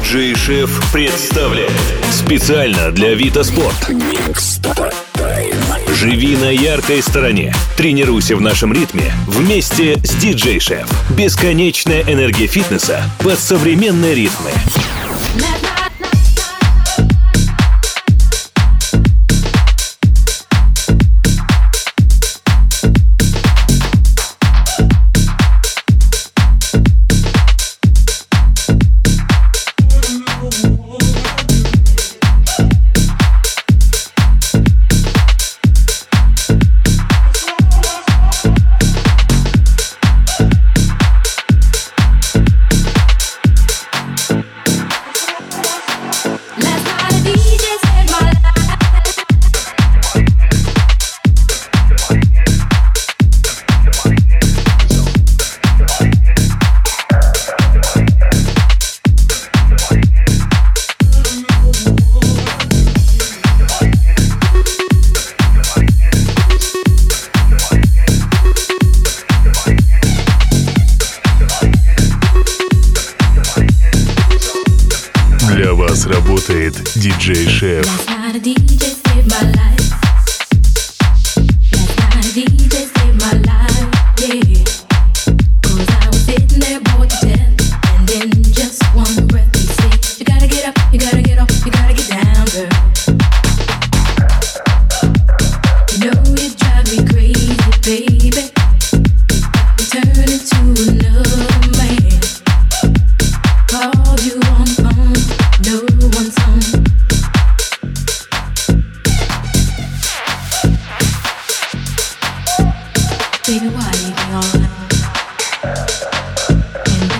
Диджей-шеф представляет специально для Вита Спорт. Живи на яркой стороне. Тренируйся в нашем ритме вместе с Диджей-шеф. Бесконечная энергия фитнеса под современные ритмы.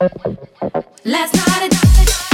Last night I died.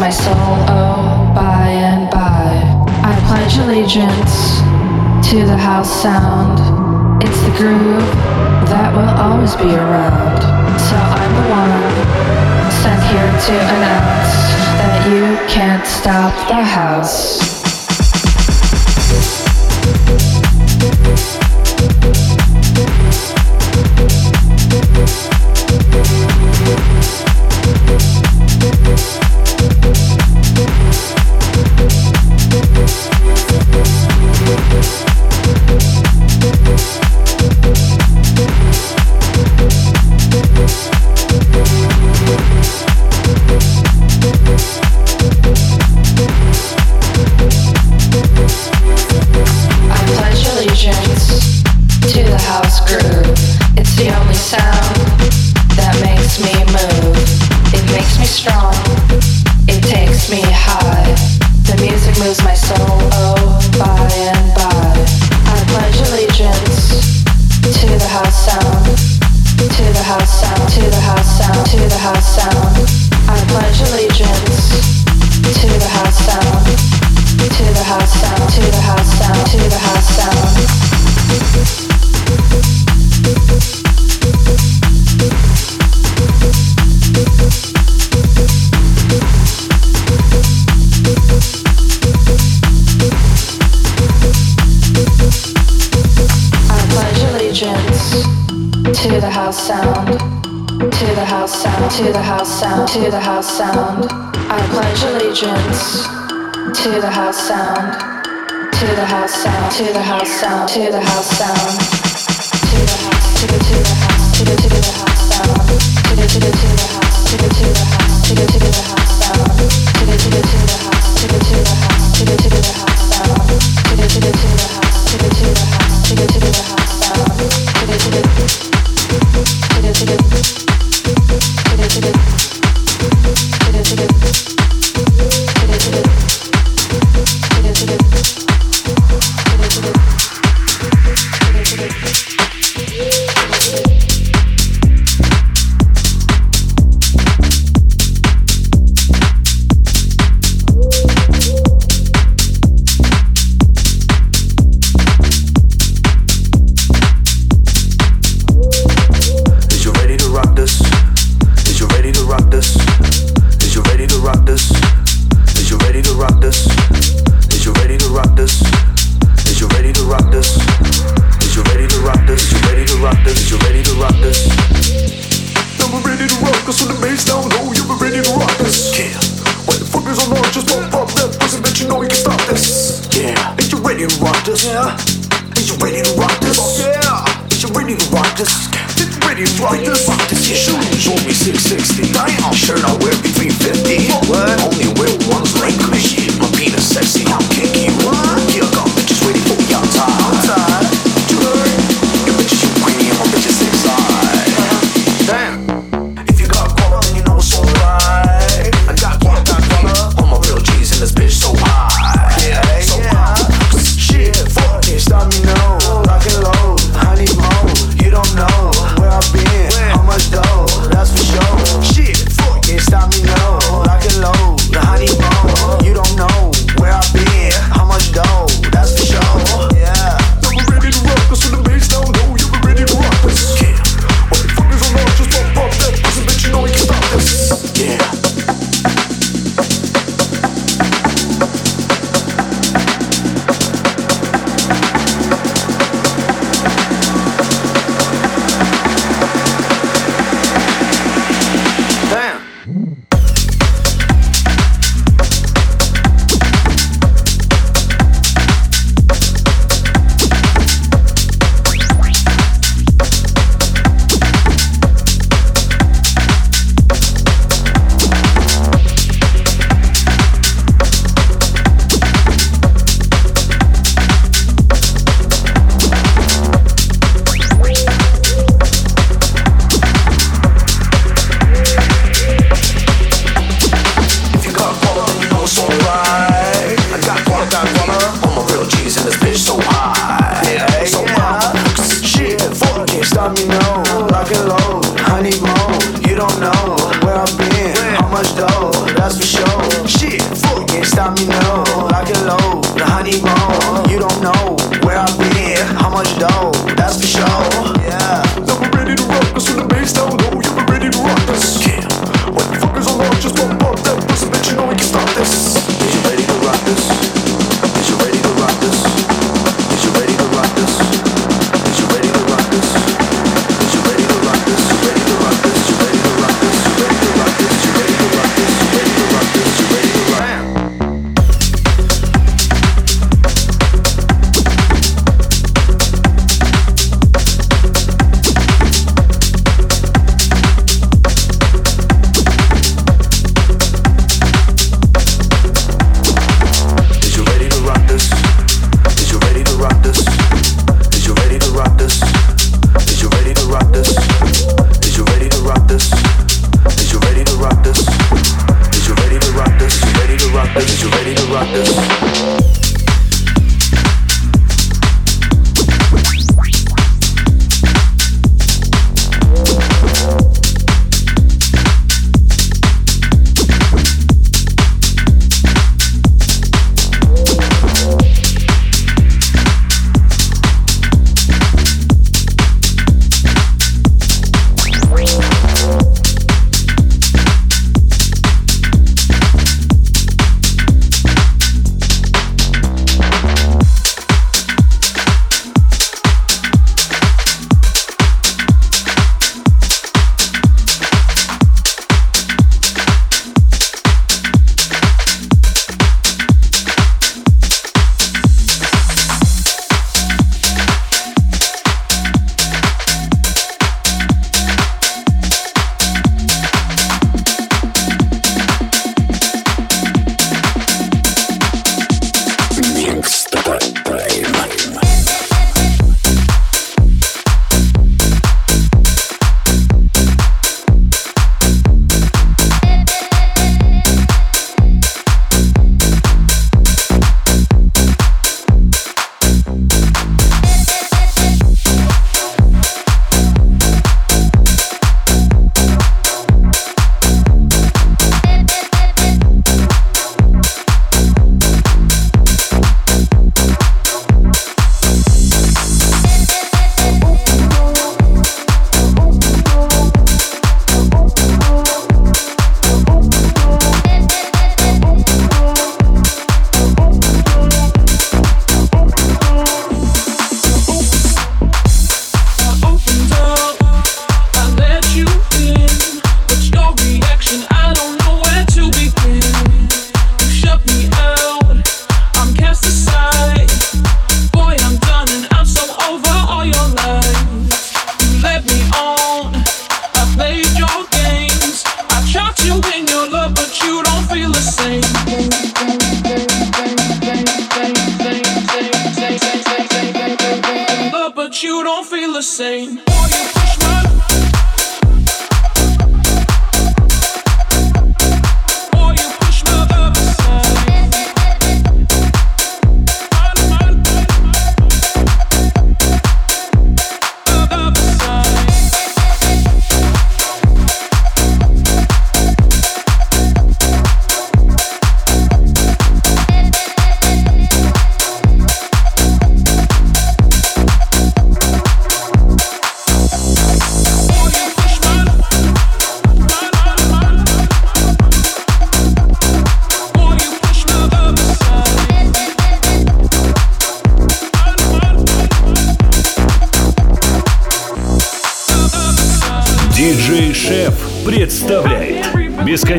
My soul, oh, by and by. I pledge allegiance to the house sound. It's the groove that will always be around. So I'm the one sent here to announce that you can't stop the house. To the house sound, I pledge allegiance to the house sound. To the house sound. To the house sound. to the house sound, to the house, to the to the house, to the to the house sound, to the to the to the house, to the to the house, to the to the house sound, to the to the to the house, to the to the house, to the to the house sound, to the to the to the house, to the to the house, to the to the house sound, to the to the to the to the Yeah. this? Yeah. Is you ready to rock this? Oh, yeah. Is you ready to rock this? Get ready to rock this? Rock this, yeah. Shoot me, shoot 660. Damn. Shirt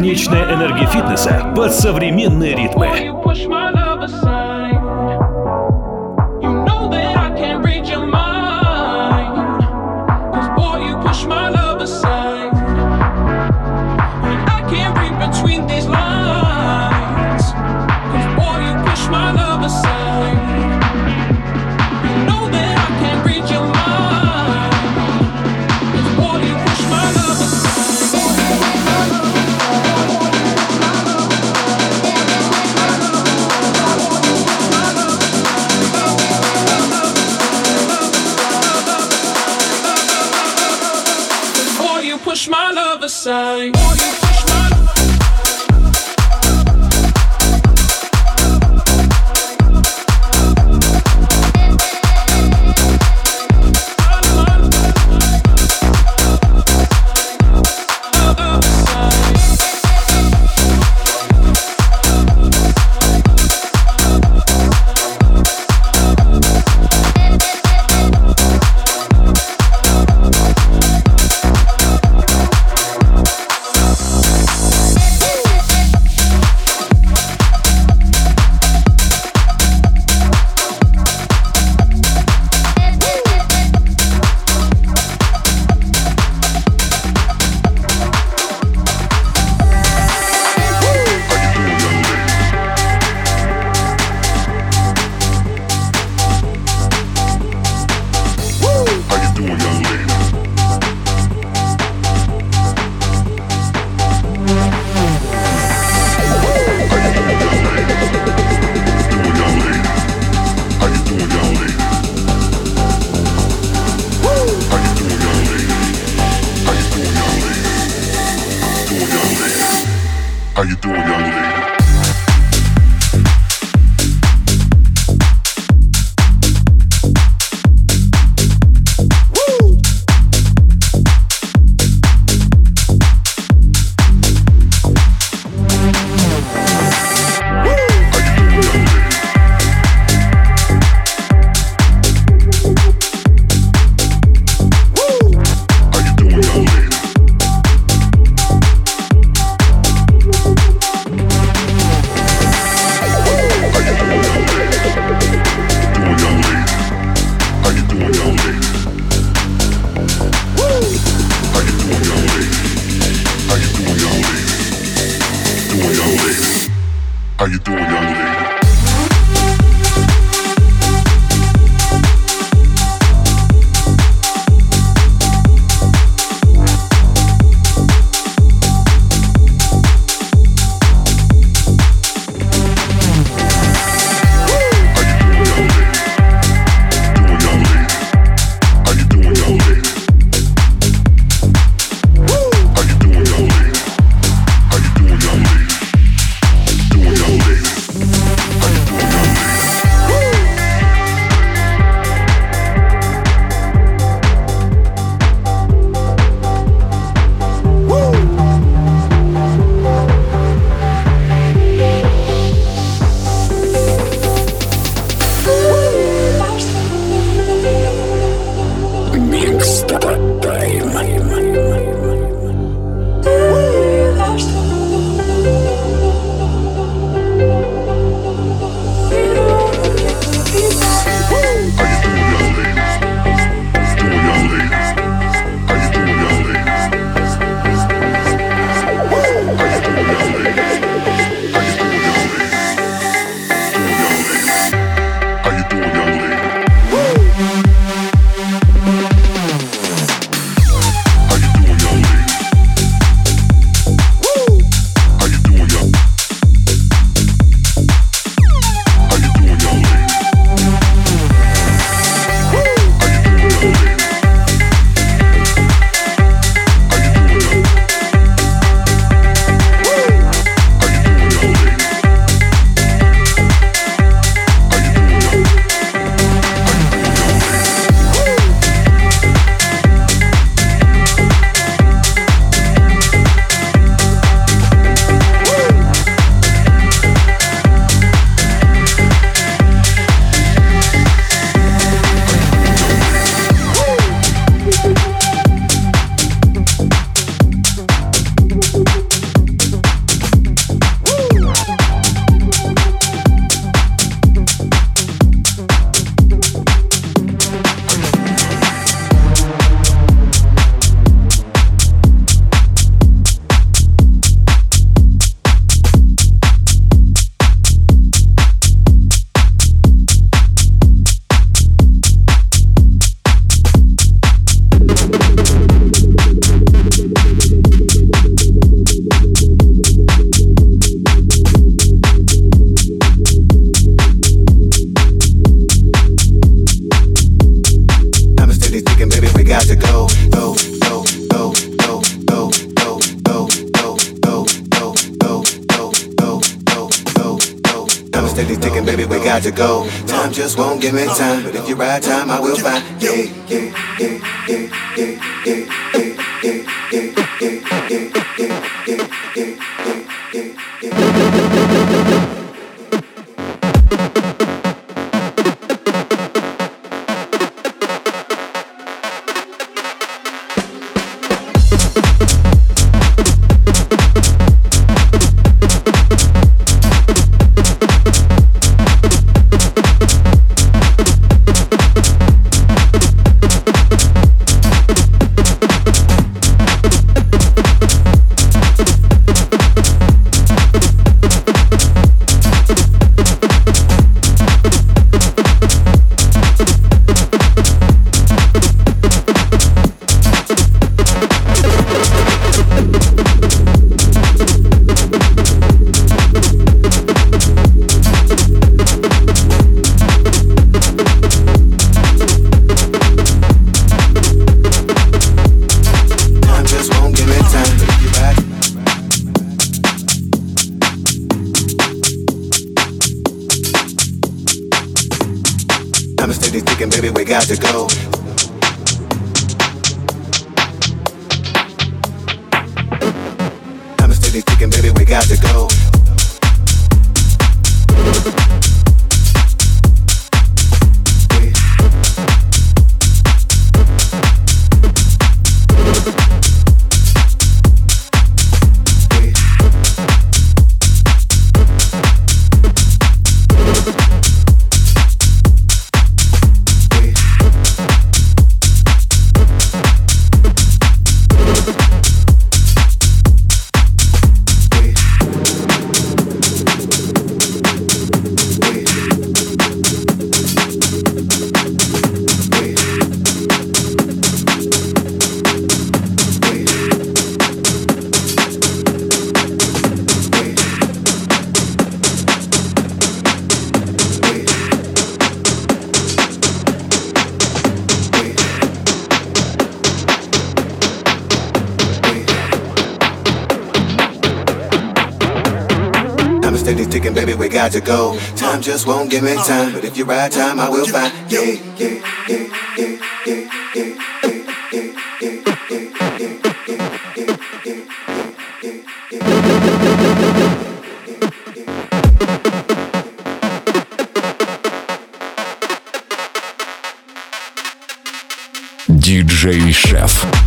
Бесконечная энергия фитнеса под современные ритмы. How you doing, young lady? Thank you. got to go. Time just won't give me time, but if you ride time, I will find. Yeah, yeah, yeah, yeah, yeah, yeah. Диджей-шеф.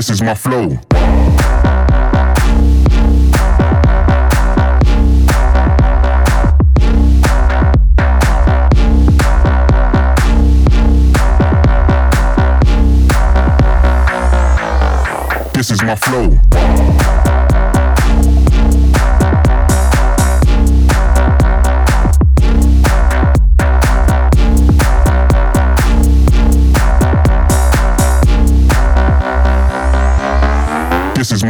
This is my flow.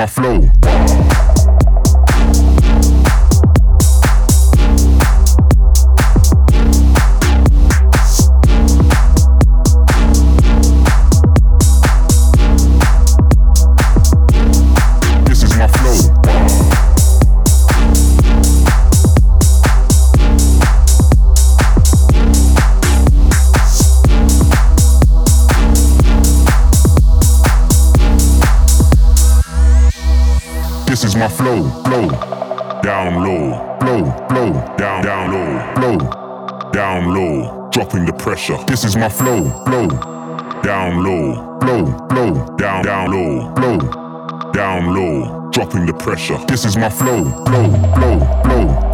My flow. Flow, flow, down low, flow, flow, down, down low, flow, down low, dropping the pressure. This is my flow, flow, down low, flow, flow, down, down low, flow, down low, dropping the pressure. This is my flow, flow, flow, flow,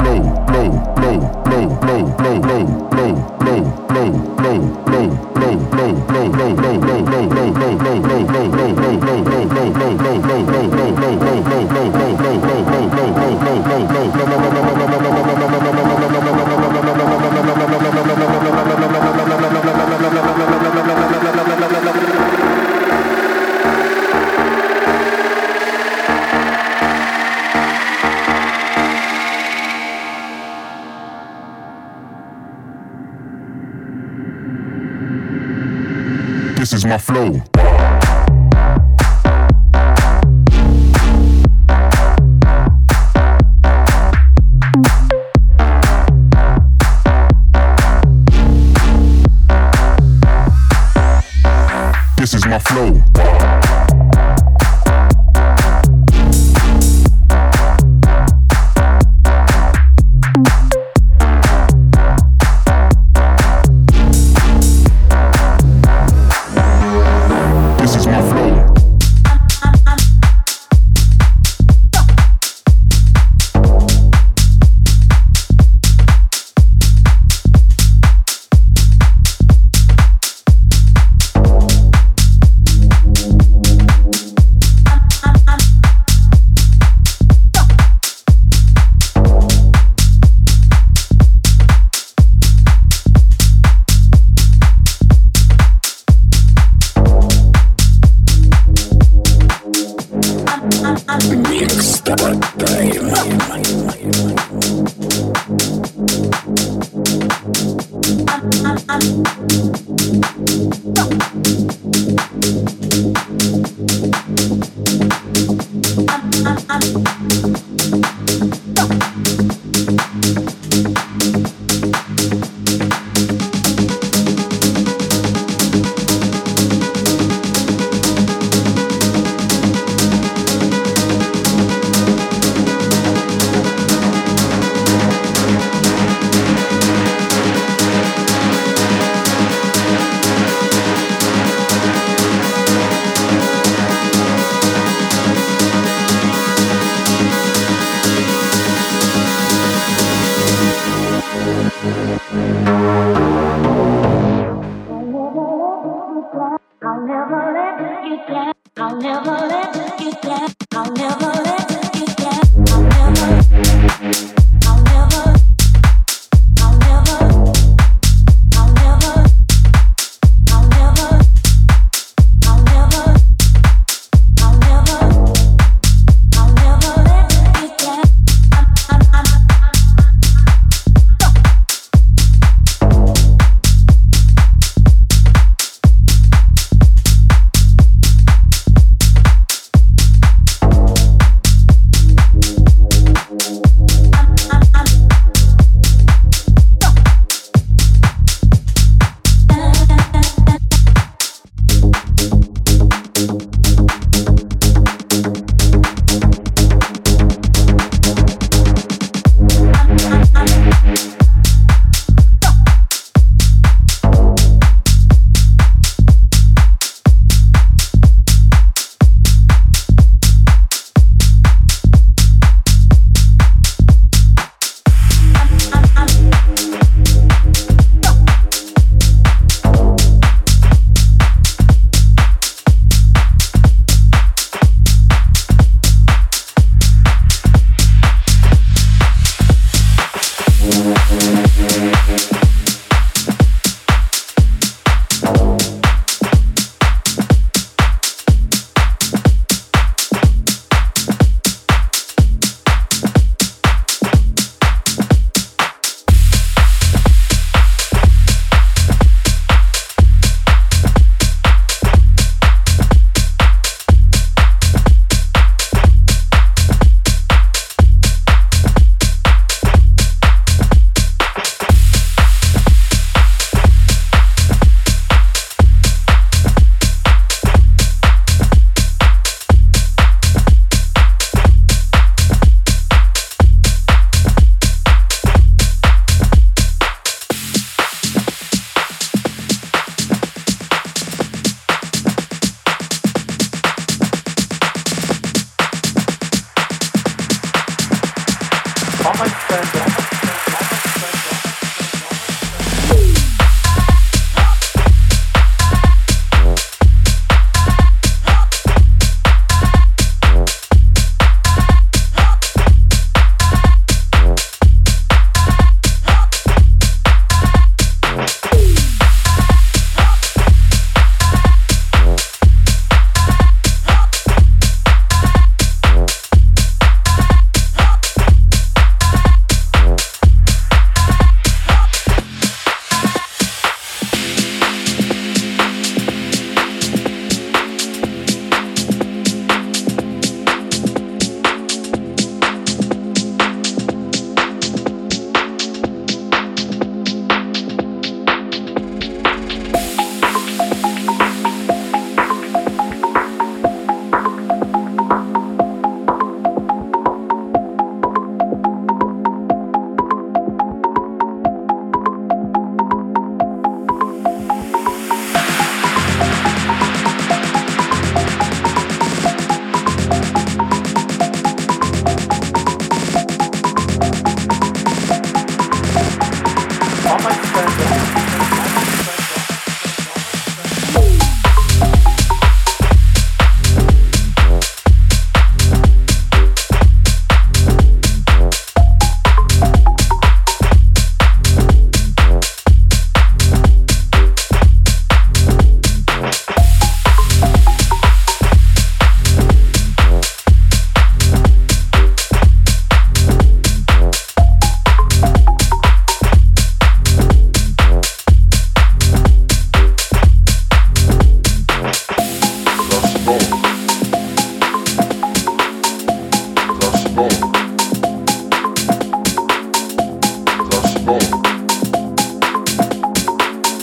Warning. Warning.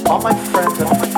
Warning. Warning. Warning.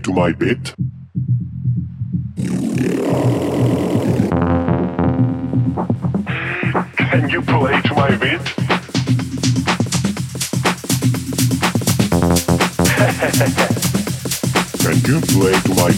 To my bit? Can you play to my bit? Can you play to my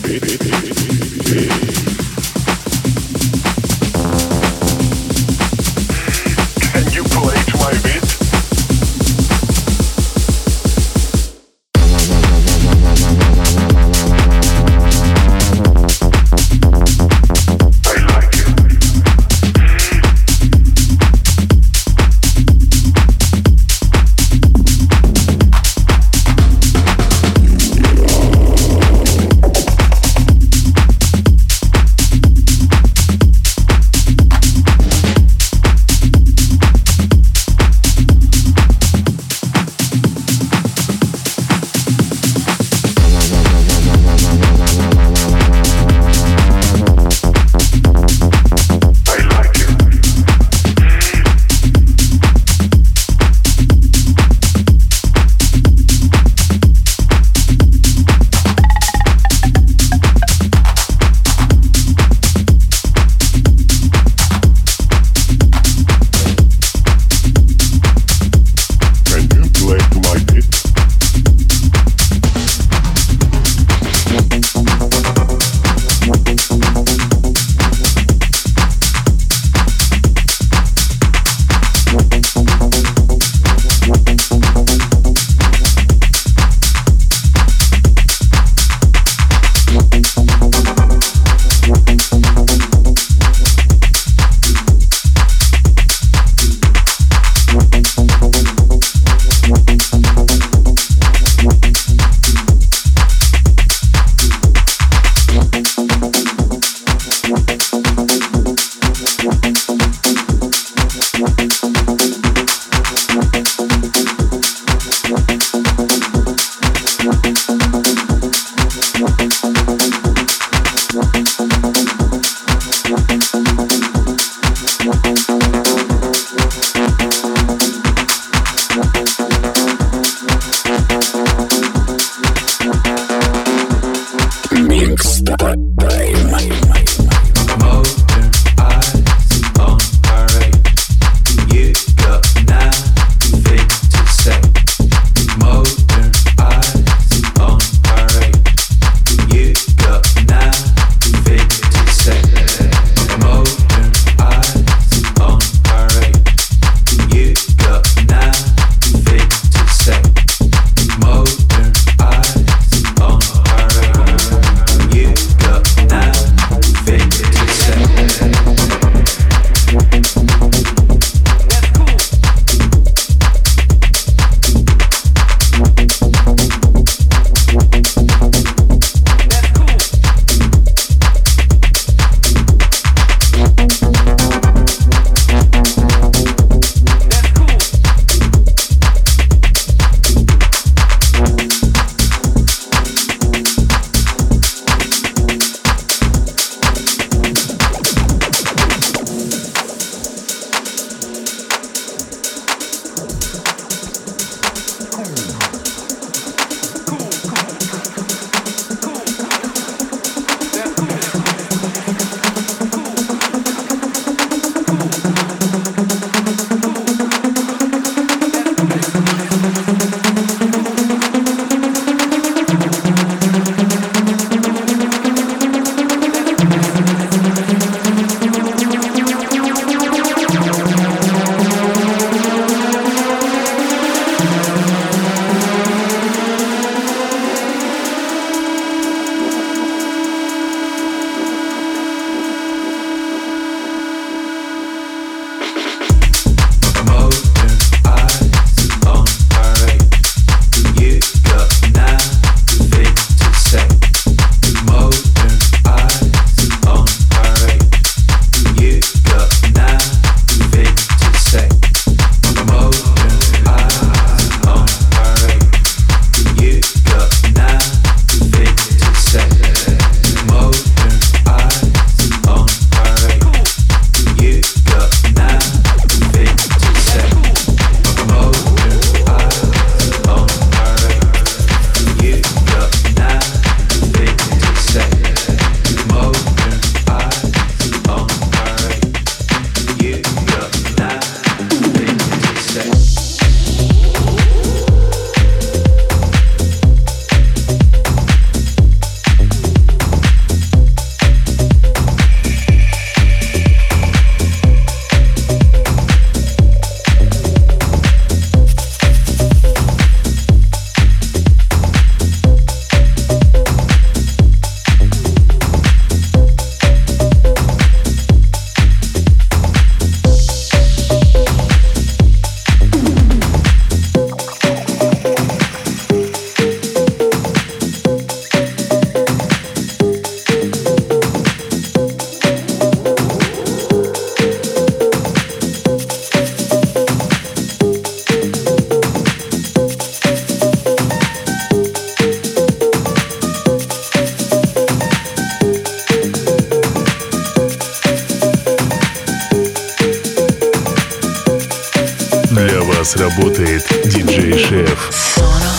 Для вас работает диджей-шеф. Sono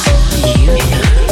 you